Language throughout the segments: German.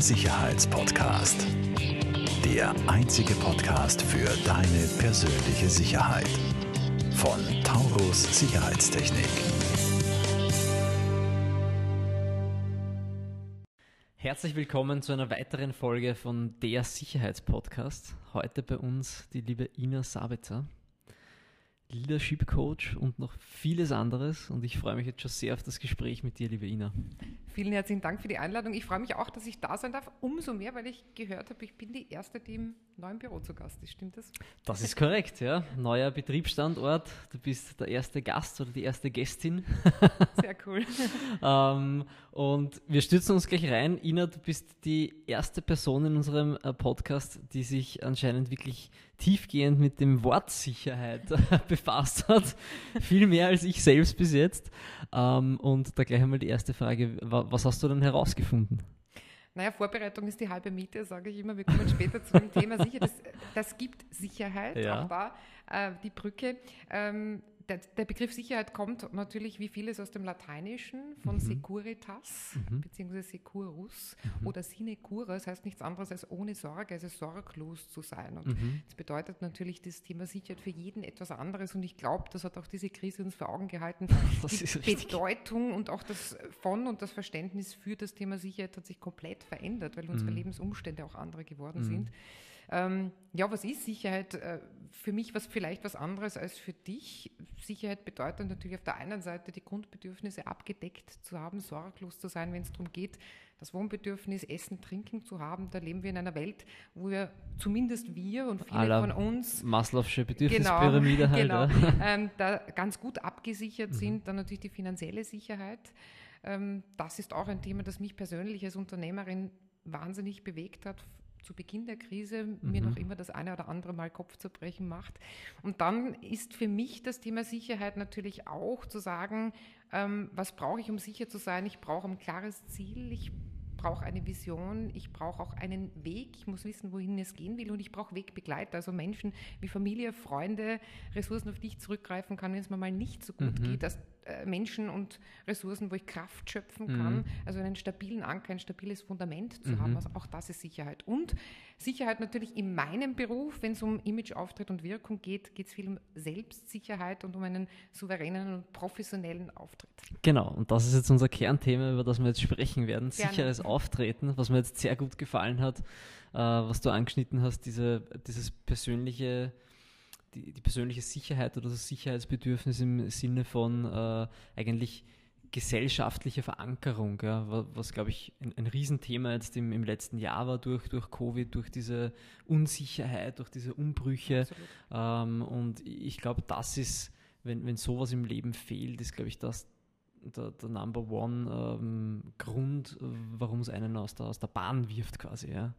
Sicherheitspodcast. Der einzige Podcast für deine persönliche Sicherheit. Von Taurus Sicherheitstechnik. Herzlich willkommen zu einer weiteren Folge von Der Sicherheitspodcast. Heute bei uns die liebe Ina Sabitzer. Leadership Coach und noch vieles anderes. Und ich freue mich jetzt schon sehr auf das Gespräch mit dir, liebe Ina. Vielen herzlichen Dank für die Einladung. Ich freue mich auch, dass ich da sein darf. Umso mehr, weil ich gehört habe, ich bin die Erste, die im neuen Büro zu Gast ist. Stimmt das? Das ist korrekt, ja. Neuer Betriebsstandort. Du bist der erste Gast oder die erste Gästin. Sehr cool. ähm, und wir stürzen uns gleich rein. Ina, du bist die erste Person in unserem äh, Podcast, die sich anscheinend wirklich tiefgehend mit dem Wort Sicherheit befasst hat. Viel mehr als ich selbst bis jetzt. Ähm, und da gleich einmal die erste Frage was hast du denn herausgefunden? Naja, Vorbereitung ist die halbe Miete, sage ich immer. Wir kommen später zu dem Thema sicher. Das, das gibt Sicherheit, ja. auch da äh, die Brücke. Ähm, der, der, Begriff Sicherheit kommt natürlich wie vieles aus dem Lateinischen von mhm. Securitas mhm. bzw. Securus mhm. oder Sinecura. Das heißt nichts anderes als ohne Sorge, also sorglos zu sein. Und mhm. das bedeutet natürlich das Thema Sicherheit für jeden etwas anderes. Und ich glaube, das hat auch diese Krise uns vor Augen gehalten. Das die Bedeutung und auch das von und das Verständnis für das Thema Sicherheit hat sich komplett verändert, weil unsere mhm. Lebensumstände auch andere geworden mhm. sind. Ähm, ja, was ist Sicherheit? Äh, für mich was vielleicht was anderes als für dich. Sicherheit bedeutet natürlich auf der einen Seite die Grundbedürfnisse abgedeckt zu haben, sorglos zu sein, wenn es darum geht, das Wohnbedürfnis, Essen, Trinken zu haben. Da leben wir in einer Welt, wo wir zumindest wir und viele von uns Maslow'sche Bedürfnispyramide genau, halt, genau, ähm, da ganz gut abgesichert mhm. sind. Dann natürlich die finanzielle Sicherheit. Ähm, das ist auch ein Thema, das mich persönlich als Unternehmerin wahnsinnig bewegt hat zu Beginn der Krise mhm. mir noch immer das eine oder andere Mal Kopfzerbrechen macht. Und dann ist für mich das Thema Sicherheit natürlich auch zu sagen, ähm, was brauche ich, um sicher zu sein? Ich brauche ein klares Ziel, ich brauche eine Vision, ich brauche auch einen Weg, ich muss wissen, wohin es gehen will und ich brauche Wegbegleiter, also Menschen wie Familie, Freunde, Ressourcen, auf die ich zurückgreifen kann, wenn es mir mal nicht so gut mhm. geht. Das, Menschen und Ressourcen, wo ich Kraft schöpfen kann. Mhm. Also einen stabilen Anker, ein stabiles Fundament zu mhm. haben. Also auch das ist Sicherheit. Und Sicherheit natürlich in meinem Beruf, wenn es um Image, Auftritt und Wirkung geht, geht es viel um Selbstsicherheit und um einen souveränen und professionellen Auftritt. Genau, und das ist jetzt unser Kernthema, über das wir jetzt sprechen werden. Gerne. Sicheres Auftreten, was mir jetzt sehr gut gefallen hat, äh, was du angeschnitten hast, diese, dieses persönliche die, die persönliche Sicherheit oder das Sicherheitsbedürfnis im Sinne von äh, eigentlich gesellschaftliche Verankerung, ja, was, was glaube ich ein, ein Riesenthema jetzt im, im letzten Jahr war durch, durch Covid, durch diese Unsicherheit, durch diese Umbrüche. Ähm, und ich glaube, das ist, wenn, wenn sowas im Leben fehlt, ist, glaube ich, das der, der Number One ähm, Grund, warum es einen aus der, aus der Bahn wirft quasi. Ja.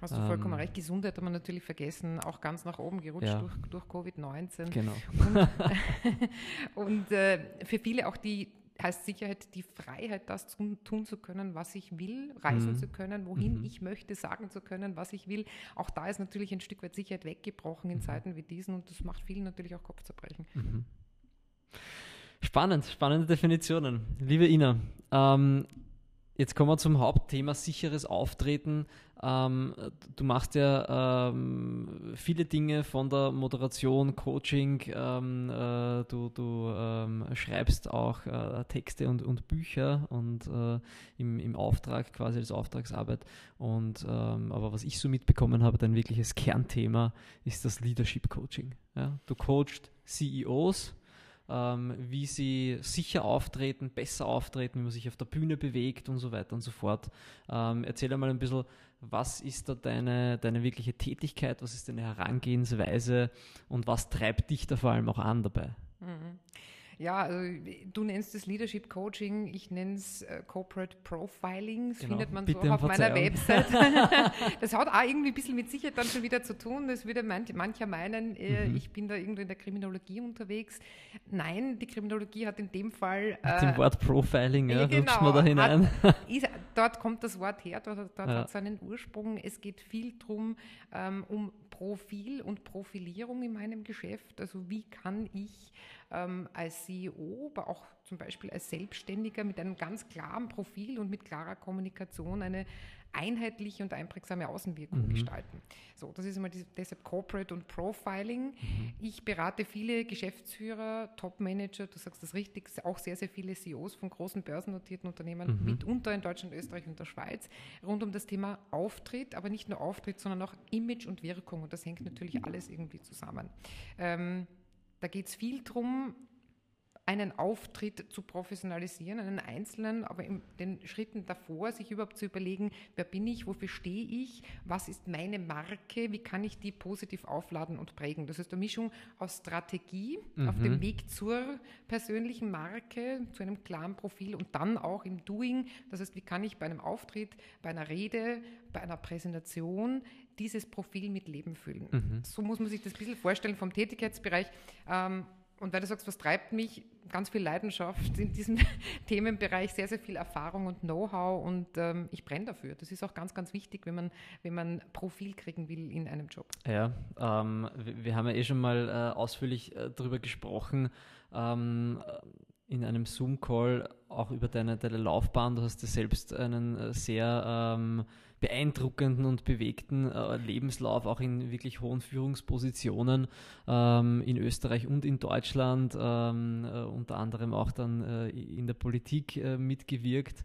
Hast du vollkommen ähm, recht. Gesundheit hat man natürlich vergessen, auch ganz nach oben gerutscht ja. durch, durch Covid-19. Genau. Und, und äh, für viele auch die heißt Sicherheit die Freiheit, das tun, tun zu können, was ich will, reisen mhm. zu können, wohin mhm. ich möchte, sagen zu können, was ich will. Auch da ist natürlich ein Stück weit Sicherheit weggebrochen in mhm. Zeiten wie diesen und das macht vielen natürlich auch Kopfzerbrechen. Mhm. Spannend, spannende Definitionen. Liebe Ina, ähm, Jetzt kommen wir zum Hauptthema sicheres Auftreten. Ähm, du machst ja ähm, viele Dinge von der Moderation, Coaching, ähm, äh, du, du ähm, schreibst auch äh, Texte und, und Bücher und äh, im, im Auftrag quasi als Auftragsarbeit. Und ähm, aber was ich so mitbekommen habe, dein wirkliches Kernthema ist das Leadership Coaching. Ja? Du coachst CEOs ähm, wie sie sicher auftreten, besser auftreten, wie man sich auf der Bühne bewegt und so weiter und so fort. Ähm, erzähl einmal ein bisschen, was ist da deine, deine wirkliche Tätigkeit, was ist deine Herangehensweise und was treibt dich da vor allem auch an dabei? Mhm. Ja, also du nennst es Leadership Coaching, ich nenne es äh, Corporate Profiling. Das genau. findet man Bitte so auf meiner Website. das hat auch irgendwie ein bisschen mit Sicherheit dann schon wieder zu tun. Das würde manch, mancher meinen, äh, mhm. ich bin da irgendwo in der Kriminologie unterwegs. Nein, die Kriminologie hat in dem Fall. Mit dem äh, Wort Profiling, ja, genau, man da hinein. Hat, ist, dort kommt das Wort her, dort, dort ja. hat es einen Ursprung. Es geht viel darum, ähm, um Profil und Profilierung in meinem Geschäft. Also wie kann ich ähm, als CEO, aber auch zum Beispiel als Selbstständiger mit einem ganz klaren Profil und mit klarer Kommunikation eine, einheitliche und einprägsame Außenwirkung mhm. gestalten. So, das ist immer die, deshalb Corporate und Profiling. Mhm. Ich berate viele Geschäftsführer, Top-Manager, du sagst das richtig, auch sehr, sehr viele CEOs von großen börsennotierten Unternehmen, mhm. mitunter in Deutschland, Österreich und der Schweiz, rund um das Thema Auftritt, aber nicht nur Auftritt, sondern auch Image und Wirkung. Und das hängt natürlich alles irgendwie zusammen. Ähm, da geht es viel darum, einen Auftritt zu professionalisieren, einen einzelnen, aber in den Schritten davor sich überhaupt zu überlegen, wer bin ich, wofür stehe ich, was ist meine Marke, wie kann ich die positiv aufladen und prägen. Das ist eine Mischung aus Strategie mhm. auf dem Weg zur persönlichen Marke, zu einem klaren Profil und dann auch im Doing. Das heißt, wie kann ich bei einem Auftritt, bei einer Rede, bei einer Präsentation dieses Profil mit Leben füllen. Mhm. So muss man sich das ein bisschen vorstellen vom Tätigkeitsbereich. Ähm, und weil du sagst, was treibt mich, ganz viel Leidenschaft in diesem Themenbereich, sehr, sehr viel Erfahrung und Know-how und ähm, ich brenne dafür. Das ist auch ganz, ganz wichtig, wenn man, wenn man Profil kriegen will in einem Job. Ja, ähm, wir, haben ja eh schon mal äh, ausführlich äh, darüber gesprochen, ähm, in einem Zoom-Call auch über deine, deine Laufbahn. Du hast ja selbst einen äh, sehr ähm, beeindruckenden und bewegten äh, Lebenslauf, auch in wirklich hohen Führungspositionen ähm, in Österreich und in Deutschland, ähm, äh, unter anderem auch dann äh, in der Politik äh, mitgewirkt.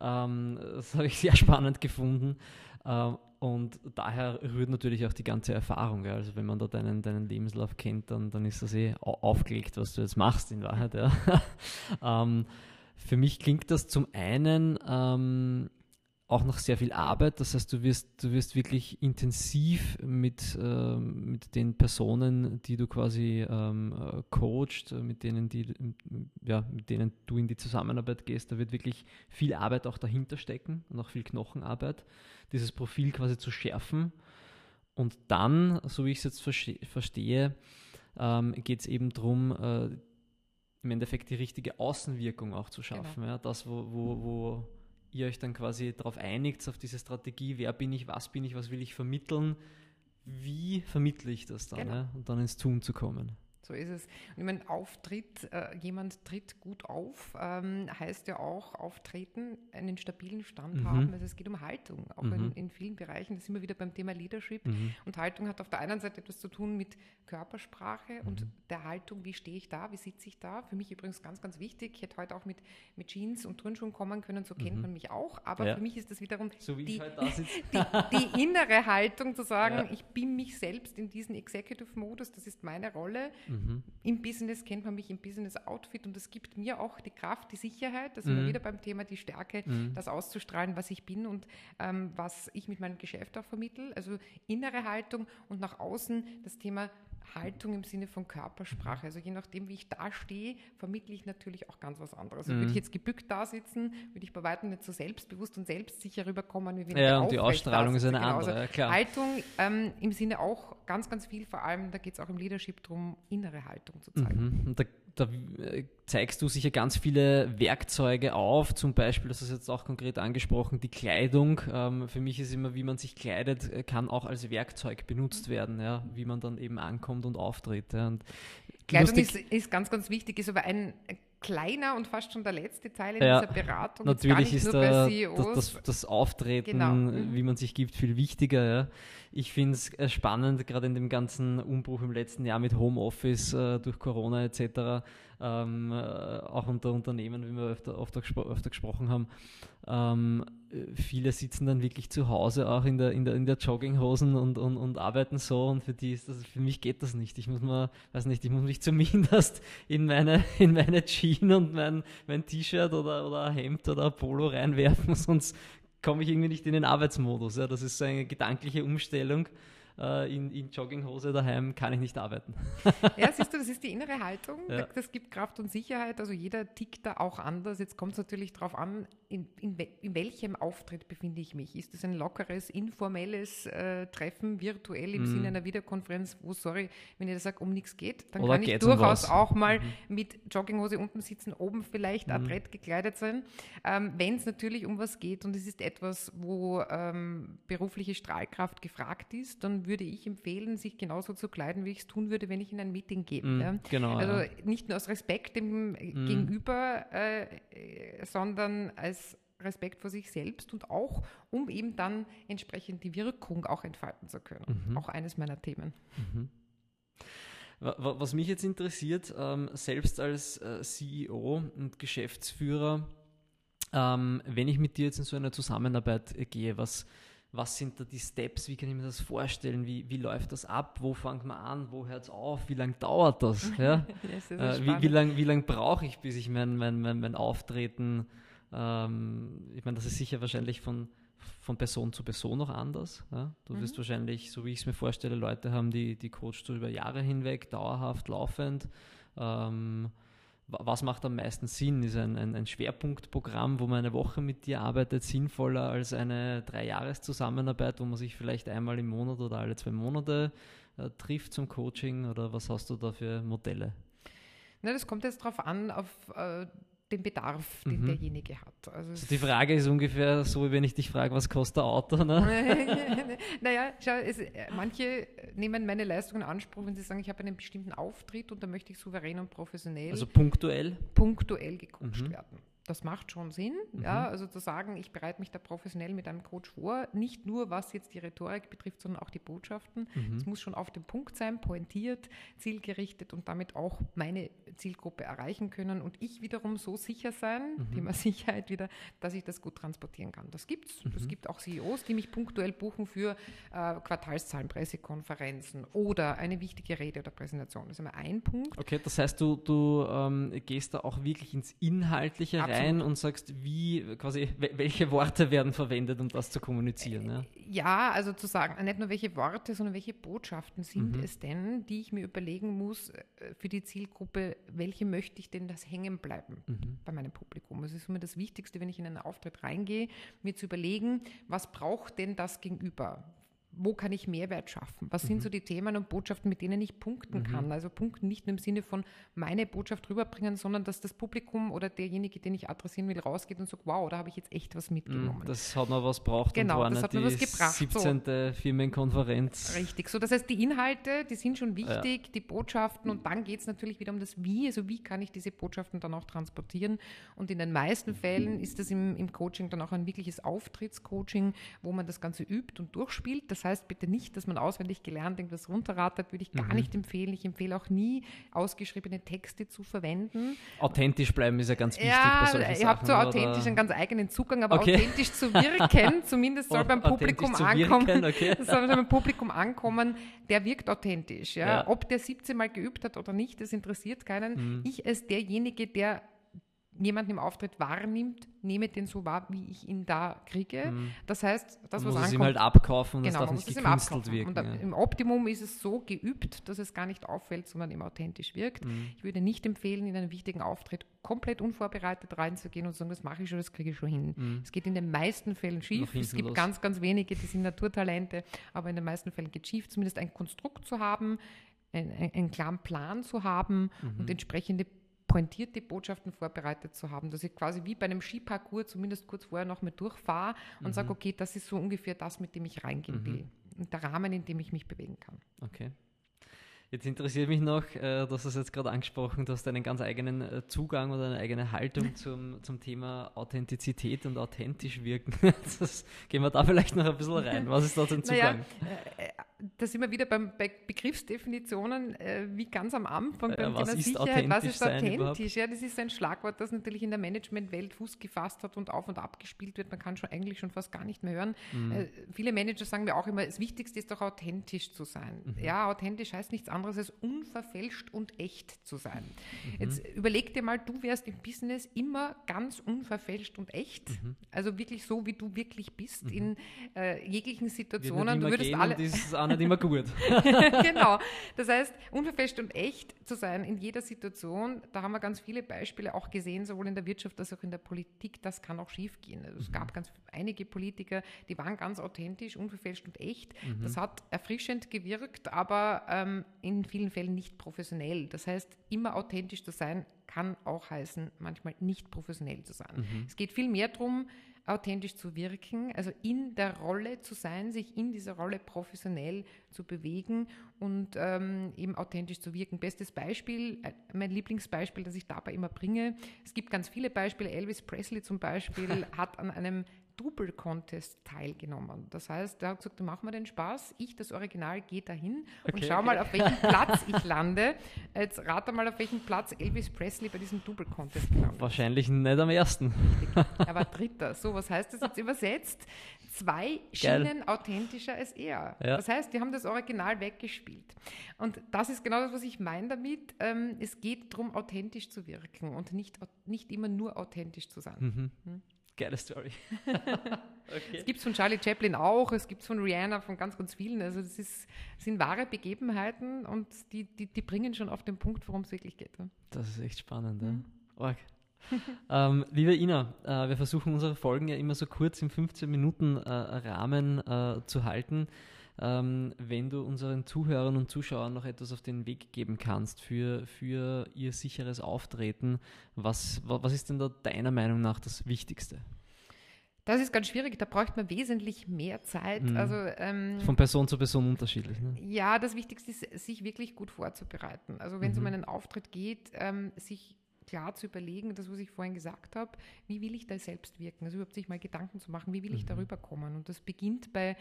Ähm, das habe ich sehr spannend gefunden. Ähm, und daher rührt natürlich auch die ganze Erfahrung. Also wenn man da deinen, deinen Lebenslauf kennt, dann, dann ist das eh aufgelegt, was du jetzt machst in Wahrheit. Ja. ähm, für mich klingt das zum einen ähm, auch noch sehr viel Arbeit. Das heißt, du wirst, du wirst wirklich intensiv mit, äh, mit den Personen, die du quasi ähm, äh, coachst, äh, mit denen, die, ja, mit denen du in die Zusammenarbeit gehst, da wird wirklich viel Arbeit auch dahinter stecken und auch viel Knochenarbeit, dieses Profil quasi zu schärfen. Und dann, so wie ich es jetzt verstehe, ähm, geht es eben darum, äh, im Endeffekt die richtige Außenwirkung auch zu schaffen. Genau. Ja? Das, wo, wo, wo ihr euch dann quasi darauf einigt, auf diese Strategie, wer bin ich, was bin ich, was will ich vermitteln, wie vermittle ich das dann, genau. ja? und dann ins Tun zu kommen. So ist es. Und ich meine, Auftritt, äh, jemand tritt gut auf, ähm, heißt ja auch auftreten, einen stabilen Stand mhm. haben. Also es geht um Haltung, auch mhm. in, in, vielen Bereichen. Das sind wir wieder beim Thema Leadership. Mhm. Und Haltung hat auf der einen Seite etwas zu tun mit Körpersprache und mhm. der Haltung, wie stehe ich da, wie sitze ich da. Für mich übrigens ganz, ganz wichtig. Ich hätte heute auch mit, mit Jeans und Turnschuhen kommen können, so kennt mhm. man mich auch. Aber ja. für mich ist das wiederum so die, halt die, die, innere Haltung zu sagen, ja. ich bin mich selbst in diesen Executive-Modus, das ist meine Rolle. Mhm. Im Business kennt man mich im Business-Outfit und es gibt mir auch die Kraft, die Sicherheit, das mhm. wieder beim Thema die Stärke, mhm. das auszustrahlen, was ich bin und ähm, was ich mit meinem Geschäft auch vermittle. Also innere Haltung und nach außen das Thema Haltung im Sinne von Körpersprache. Also je nachdem, wie ich da stehe, vermittle ich natürlich auch ganz was anderes. Also mhm. würde ich jetzt gebückt da sitzen, würde ich bei weitem nicht so selbstbewusst und selbstsicher rüberkommen, wie wenn Ja, und die Ausstrahlung ist eine genau. andere, ja, klar. Haltung ähm, im Sinne auch ganz, ganz viel, vor allem, da geht es auch im Leadership darum, innere Haltung zu zeigen. Mhm. Und da da äh, zeigst du sicher ganz viele Werkzeuge auf, zum Beispiel, das ist jetzt auch konkret angesprochen, die Kleidung. Ähm, für mich ist immer, wie man sich kleidet, äh, kann auch als Werkzeug benutzt werden, ja, wie man dann eben ankommt und auftritt. Und Kleidung ist, ist, ganz, ganz wichtig, ist aber ein kleiner und fast schon der letzte Teil in ja, dieser Beratung. Natürlich ist da, das, das, das, Auftreten, genau. Mhm. wie man sich gibt, viel wichtiger. Ja. Ich finde es äh, spannend, gerade in dem ganzen Umbruch im letzten Jahr mit Homeoffice äh, durch Corona etc ähm, äh, auch unter Unternehmen, wie wir öfter, öfter, gespro öfter gesprochen haben. Ähm, viele sitzen dann wirklich zu Hause auch in der, in der, in der Jogginghosen und, und, und arbeiten so und für die ist das, für mich geht das nicht. Ich muss mal, weiß nicht, ich muss mich zumindest in meine, in meine Jeans und mein, mein T-Shirt oder, oder ein Hemd oder ein Polo reinwerfen, sonst komme ich irgendwie nicht in den Arbeitsmodus. Ja, das ist so eine gedankliche Umstellung äh, in, in, Jogginghose daheim kann ich nicht arbeiten. ja, siehst du, das ist die innere Haltung. Ja. Das gibt Kraft und Sicherheit. Also jeder tickt da auch anders. Jetzt kommt es natürlich darauf an, in, in, in, welchem Auftritt befinde ich mich? Ist es ein lockeres, informelles äh, Treffen, virtuell im mm. Sinne einer Videokonferenz, wo, sorry, wenn ich da sage, um nichts geht, dann Oder kann ich durchaus um auch mal mhm. mit Jogginghose unten sitzen, oben vielleicht mhm. adrett gekleidet sein. Ähm, wenn es natürlich um was geht und es ist etwas, wo ähm, berufliche Strahlkraft gefragt ist, dann würde ich empfehlen, sich genauso zu kleiden, wie ich es tun würde, wenn ich in ein Meeting gehe. Mm, ja. Genau. Also ja. nicht nur aus Respekt dem Mm. Gegenüber, äh, sondern als Respekt vor sich selbst und auch, um eben dann entsprechend die Wirkung auch entfalten zu können. Mhm. Auch eines meiner Themen. Mhm. Wa- wa- Was mich jetzt interessiert, ähm, selbst als äh, CEO und Geschäftsführer, ähm, wenn ich mit dir jetzt in so eine Zusammenarbeit gehe, was, was sind da die Steps? Wie kann ich mir das vorstellen? Wie, wie läuft das ab? Wo fängt man an? Wo hört es auf? Wie lange dauert das? Ja? Das Äh, wie, wie lange wie lang brauche ich, bis ich mein, mein, mein, mein Auftreten, ähm, ich meine, das ist sicher wahrscheinlich von, von Person zu Person noch anders. Ja? Du wirst Mhm. wahrscheinlich, so wie ich es mir vorstelle, Leute haben, die, die coachst du über Jahre hinweg, dauerhaft, laufend. Ähm, wa- was macht am meisten Sinn? Ist ein, ein, ein Schwerpunktprogramm, wo man eine Woche mit dir arbeitet, sinnvoller als eine Drei-Jahres-Zusammenarbeit, wo man sich vielleicht einmal im Monat oder alle zwei Monate äh, trifft zum Coaching? Oder was hast du da für Modelle? Na, das kommt jetzt darauf an, auf äh, den Bedarf, den Mhm. derjenige hat. Also Also die Frage ist ungefähr so, wie wenn ich dich frage, was kostet ein Auto? Ne? naja, schau, es, äh, manche nehmen meine Leistung in Anspruch, wenn sie sagen, ich habe einen bestimmten Auftritt und da möchte ich souverän und professionell Also punktuell. punktuell gecoacht Mhm. werden. Das macht schon Sinn, Mhm. ja, also zu sagen, ich bereite mich da professionell mit einem Coach vor, nicht nur was jetzt die Rhetorik betrifft, sondern auch die Botschaften. Mhm. Es muss schon auf den Punkt sein, pointiert, zielgerichtet und damit auch meine Zielgruppe erreichen können und ich wiederum so sicher sein, Mhm. Thema Sicherheit wieder, dass ich das gut transportieren kann. Das gibt's. Es Mhm. gibt auch CEOs, die mich punktuell buchen für äh, Quartalszahlen, Pressekonferenzen oder eine wichtige Rede oder Präsentation. Das ist immer ein Punkt. Okay, das heißt, du, du ähm, gehst da auch wirklich ins Inhaltliche Absolut. Rein und sagst, wie, quasi, wel- welche Worte werden verwendet, um das zu kommunizieren. Ja? Ja, also zu sagen, nicht nur welche Worte, sondern welche Botschaften sind Mhm. es denn, die ich mir überlegen muss äh, für die Zielgruppe, welche möchte ich denn das hängen bleiben Mhm. bei meinem Publikum. Es ist immer das Wichtigste, wenn ich in einen Auftritt reingehe, mir zu überlegen, was braucht denn das Gegenüber? Wo kann ich Mehrwert schaffen? Was Mhm. sind so die Themen und Botschaften, mit denen ich punkten kann? Also punkten nicht nur im Sinne von meine Botschaft rüberbringen, sondern dass das Publikum oder derjenige, den ich adressieren will, rausgeht und sagt, wow, da habe ich jetzt echt was mitgenommen. Mhm. Das hat noch was braucht Genau, und war das hat mir was gebracht, so. 17. Firmenkonferenz. Richtig, so das heißt, die Inhalte, die sind schon wichtig, die Botschaften und dann geht es natürlich wieder um das Wie, also wie kann ich diese Botschaften dann auch transportieren und in den meisten Fällen ist das im, im Coaching dann auch ein wirkliches Auftrittscoaching, wo man das Ganze übt und durchspielt. Das heißt bitte nicht, dass man auswendig gelernt irgendwas runterrattert, würde ich gar Mhm. nicht empfehlen. Ich empfehle auch nie, ausgeschriebene Texte zu verwenden. Authentisch bleiben ist ja ganz wichtig bei Ja, solchen ihr Sachen. habt so oder? authentisch einen ganz eigenen Zugang, aber Okay. authentisch zu wirken, zumindest soll beim Publikum ankommen. okay. soll beim Publikum ankommen, der wirkt authentisch. Ja? Ja. Ob der 17 Mal geübt hat oder nicht, das interessiert keinen. Mhm. Ich als derjenige, der jemanden im Auftritt wahrnimmt, nehme den so wahr, wie ich ihn da kriege. Mhm. Das heißt, das, Man was muss es ihm ankommt, halt abkaufen und Genau, es darf man nicht gekünstelt wirken. Und ja. im Optimum ist es so geübt, dass es gar nicht auffällt, sondern eben authentisch wirkt. Mhm. Ich würde nicht empfehlen, in einen wichtigen Auftritt komplett unvorbereitet reinzugehen und zu sagen, das mache ich schon, das kriege ich schon hin. Mhm. Es geht in den meisten Fällen schief. Es gibt los. ganz, ganz wenige, die sind Naturtalente, aber in den meisten Fällen geht es schief. Zumindest ein Konstrukt zu haben, ein, ein, einen klaren Plan zu haben Mhm. und entsprechende pointierte Botschaften vorbereitet zu haben, dass ich quasi wie bei einem Skiparcours zumindest kurz vorher noch mit durchfahre und Mhm. sage, okay, das ist so ungefähr das, mit dem ich reingehen will. Und der Rahmen, in dem ich mich bewegen kann. Okay. Jetzt interessiert mich noch, äh, du hast es jetzt gerade angesprochen, du hast einen ganz eigenen äh, Zugang oder eine eigene Haltung zum, zum Thema Authentizität und authentisch wirken. Das, gehen wir da vielleicht noch ein bisschen rein. Was ist da dein Zugang? Naja, äh, äh, da sind wir wieder beim, bei Begriffsdefinitionen, äh, wie ganz am Anfang Ja, beim was Thema Sicherheit. Was ist authentisch? Ja, das ist ein Schlagwort, das natürlich in der Managementwelt Fuß gefasst hat und auf und ab gespielt wird. Man kann schon eigentlich schon fast gar nicht mehr hören. Mhm. Äh, viele Manager sagen mir auch immer, das Wichtigste ist doch authentisch zu sein. Mhm. Ja, authentisch heißt nichts anderes als unverfälscht und echt zu sein. Mhm. Jetzt überleg dir mal, du wärst im Business immer ganz unverfälscht und echt. Mhm. Also wirklich so, wie du wirklich bist in äh, jeglichen Situationen. Du würdest alle, und ist auch nicht immer gut. genau. Das heißt, unverfälscht und echt zu sein in jeder Situation, da haben wir ganz viele Beispiele auch gesehen, sowohl in der Wirtschaft als auch in der Politik, das kann auch schief gehen. Also es gab ganz einige Politiker, die waren ganz authentisch, unverfälscht und echt. Das hat erfrischend gewirkt, aber ähm, in vielen Fällen nicht professionell. Das heißt, immer authentisch zu sein, kann auch heißen, manchmal nicht professionell zu sein. Es geht viel mehr darum, authentisch zu wirken, also in der Rolle zu sein, sich in dieser Rolle professionell zu bewegen und ähm, eben authentisch zu wirken. Bestes Beispiel, äh, mein Lieblingsbeispiel, das ich dabei immer bringe, es gibt ganz viele Beispiele. Elvis Presley zum Beispiel hat an einem Double-Contest teilgenommen. Das heißt, er hat gesagt, mach mir den Spaß, ich, das Original, gehe dahin okay, und schau okay. mal, auf welchem Platz ich lande. Jetzt rate mal, auf welchem Platz Elvis Presley bei diesem Double-Contest gelandet Wahrscheinlich nicht am ersten. Richtig. Er war Dritter. So, was heißt das jetzt übersetzt? Zwei Schienen Geil. authentischer als er. Ja. Das heißt, die haben das Original weggespielt. Und das ist genau das, was ich meine damit. Ähm, es geht darum, authentisch zu wirken und nicht, nicht immer nur authentisch zu sein. Mhm. Hm? Geile Story. okay. Es gibt es von Charlie Chaplin auch, es gibt es von Rihanna, von ganz, ganz vielen. Also das ist, sind wahre Begebenheiten und die, die, die bringen schon auf den Punkt, worum es wirklich geht. Das ist echt spannend. Mhm. Ja. ähm, liebe Ina, äh, wir versuchen unsere Folgen ja immer so kurz im 15 Minuten äh, Rahmen äh, zu halten ähm, wenn du unseren Zuhörern und Zuschauern noch etwas auf den Weg geben kannst für, für ihr sicheres Auftreten. Was, was ist denn da deiner Meinung nach das Wichtigste? Das ist ganz schwierig, da braucht man wesentlich mehr Zeit. Mhm. Also, ähm, Von Person zu Person unterschiedlich. Ne? Ja, das Wichtigste ist, sich wirklich gut vorzubereiten. Also wenn es um mhm. einen Auftritt geht, ähm, sich klar zu überlegen, das, was ich vorhin gesagt habe, wie will ich da selbst wirken? Also überhaupt sich mal Gedanken zu machen, wie will ich mhm. darüber kommen? Und das beginnt bei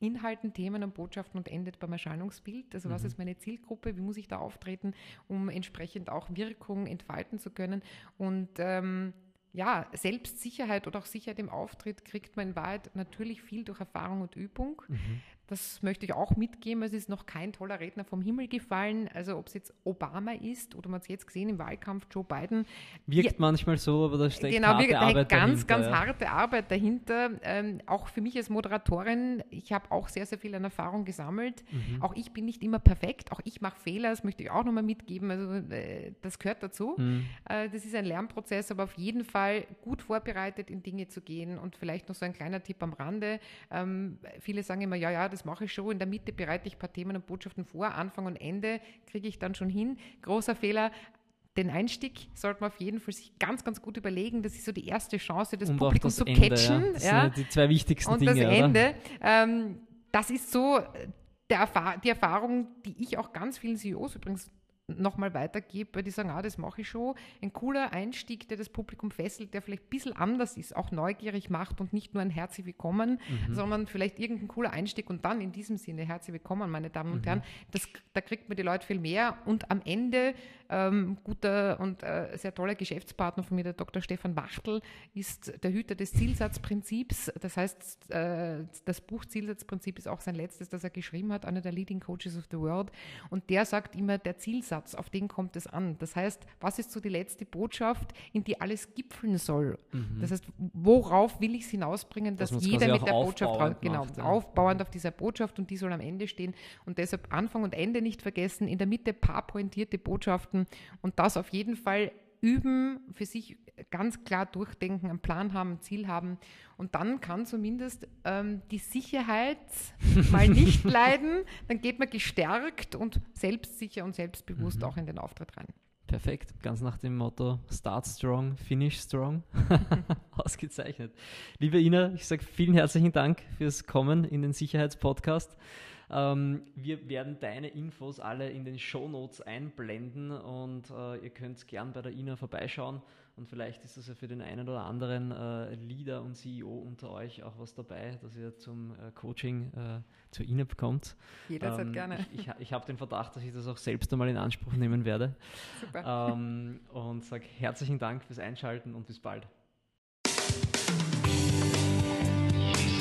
Inhalten, Themen und Botschaften und endet beim Erscheinungsbild. Also was mhm. ist meine Zielgruppe, wie muss ich da auftreten, um entsprechend auch Wirkung entfalten zu können. Und ähm, ja, Selbstsicherheit oder auch Sicherheit im Auftritt kriegt man in Wahrheit natürlich viel durch Erfahrung und Übung. Mhm. Das möchte ich auch mitgeben. Es ist noch kein toller Redner vom Himmel gefallen. Also ob es jetzt Obama ist oder man es jetzt gesehen im Wahlkampf Joe Biden. Wirkt ja, manchmal so, aber da steckt genau, harte Arbeit ganz, dahinter. ganz ja. harte Arbeit dahinter. Ähm, auch für mich als Moderatorin, ich habe auch sehr, sehr viel an Erfahrung gesammelt. Mhm. Auch ich bin nicht immer perfekt. Auch ich mache Fehler. Das möchte ich auch nochmal mitgeben. Also äh, das gehört dazu. Mhm. Äh, das ist ein Lernprozess, aber auf jeden Fall gut vorbereitet in Dinge zu gehen. Und vielleicht noch so ein kleiner Tipp am Rande. Ähm, viele sagen immer, ja, ja, das das mache ich schon. In der Mitte bereite ich ein paar Themen und Botschaften vor. Anfang und Ende kriege ich dann schon hin. Großer Fehler. Den Einstieg sollte man auf jeden Fall sich ganz, ganz gut überlegen. Das ist so die erste Chance, das und Publikum das zu Ende, catchen. Ja. Das ja. sind die zwei wichtigsten und Dinge. Und das Ende. Ähm, das ist so der, die Erfahrung, die ich auch ganz vielen CEOs übrigens nochmal weitergebe, weil die sagen, ah, das mache ich schon. Ein cooler Einstieg, der das Publikum fesselt, der vielleicht ein bisschen anders ist, auch neugierig macht und nicht nur ein Herzlich Willkommen, mhm. sondern vielleicht irgendein cooler Einstieg und dann in diesem Sinne Herzlich Willkommen, meine Damen und mhm. Herren. Das, da kriegt man die Leute viel mehr und am Ende ähm, guter und äh, sehr toller Geschäftspartner von mir, der Dr. Stefan Wachtel, ist der Hüter des Zielsatzprinzips. Das heißt, äh, das Buch Zielsatzprinzip ist auch sein letztes, das er geschrieben hat, einer der Leading Coaches of the World. Und der sagt immer, der Zielsatz, auf den kommt es an. Das heißt, was ist so die letzte Botschaft, in die alles gipfeln soll? Mhm. Das heißt, worauf will ich es hinausbringen, dass, dass jeder mit der Botschaft genau, macht, ja. aufbauend auf dieser Botschaft und die soll am Ende stehen. Und deshalb Anfang und Ende nicht vergessen, in der Mitte paar pointierte Botschaften und das auf jeden Fall üben, für sich ganz klar durchdenken, einen Plan haben, ein Ziel haben. Und dann kann zumindest ähm, die Sicherheit mal nicht leiden. Dann geht man gestärkt und selbstsicher und selbstbewusst mhm. auch in den Auftritt rein. Perfekt, ganz nach dem Motto Start strong, finish strong. Ausgezeichnet. Liebe Ina, ich sage vielen herzlichen Dank fürs Kommen in den Sicherheitspodcast. Ähm, wir werden deine Infos alle in den Show Notes einblenden und äh, ihr könnt gern bei der Ina vorbeischauen und vielleicht ist das ja für den einen oder anderen äh, Leader und CEO unter euch auch was dabei, dass ihr zum äh, Coaching äh, zur Ina bekommt. Jederzeit ähm, gerne. Ich, ich, ich habe den Verdacht, dass ich das auch selbst einmal in Anspruch nehmen werde. Super. Ähm, und sage herzlichen Dank fürs Einschalten und bis bald.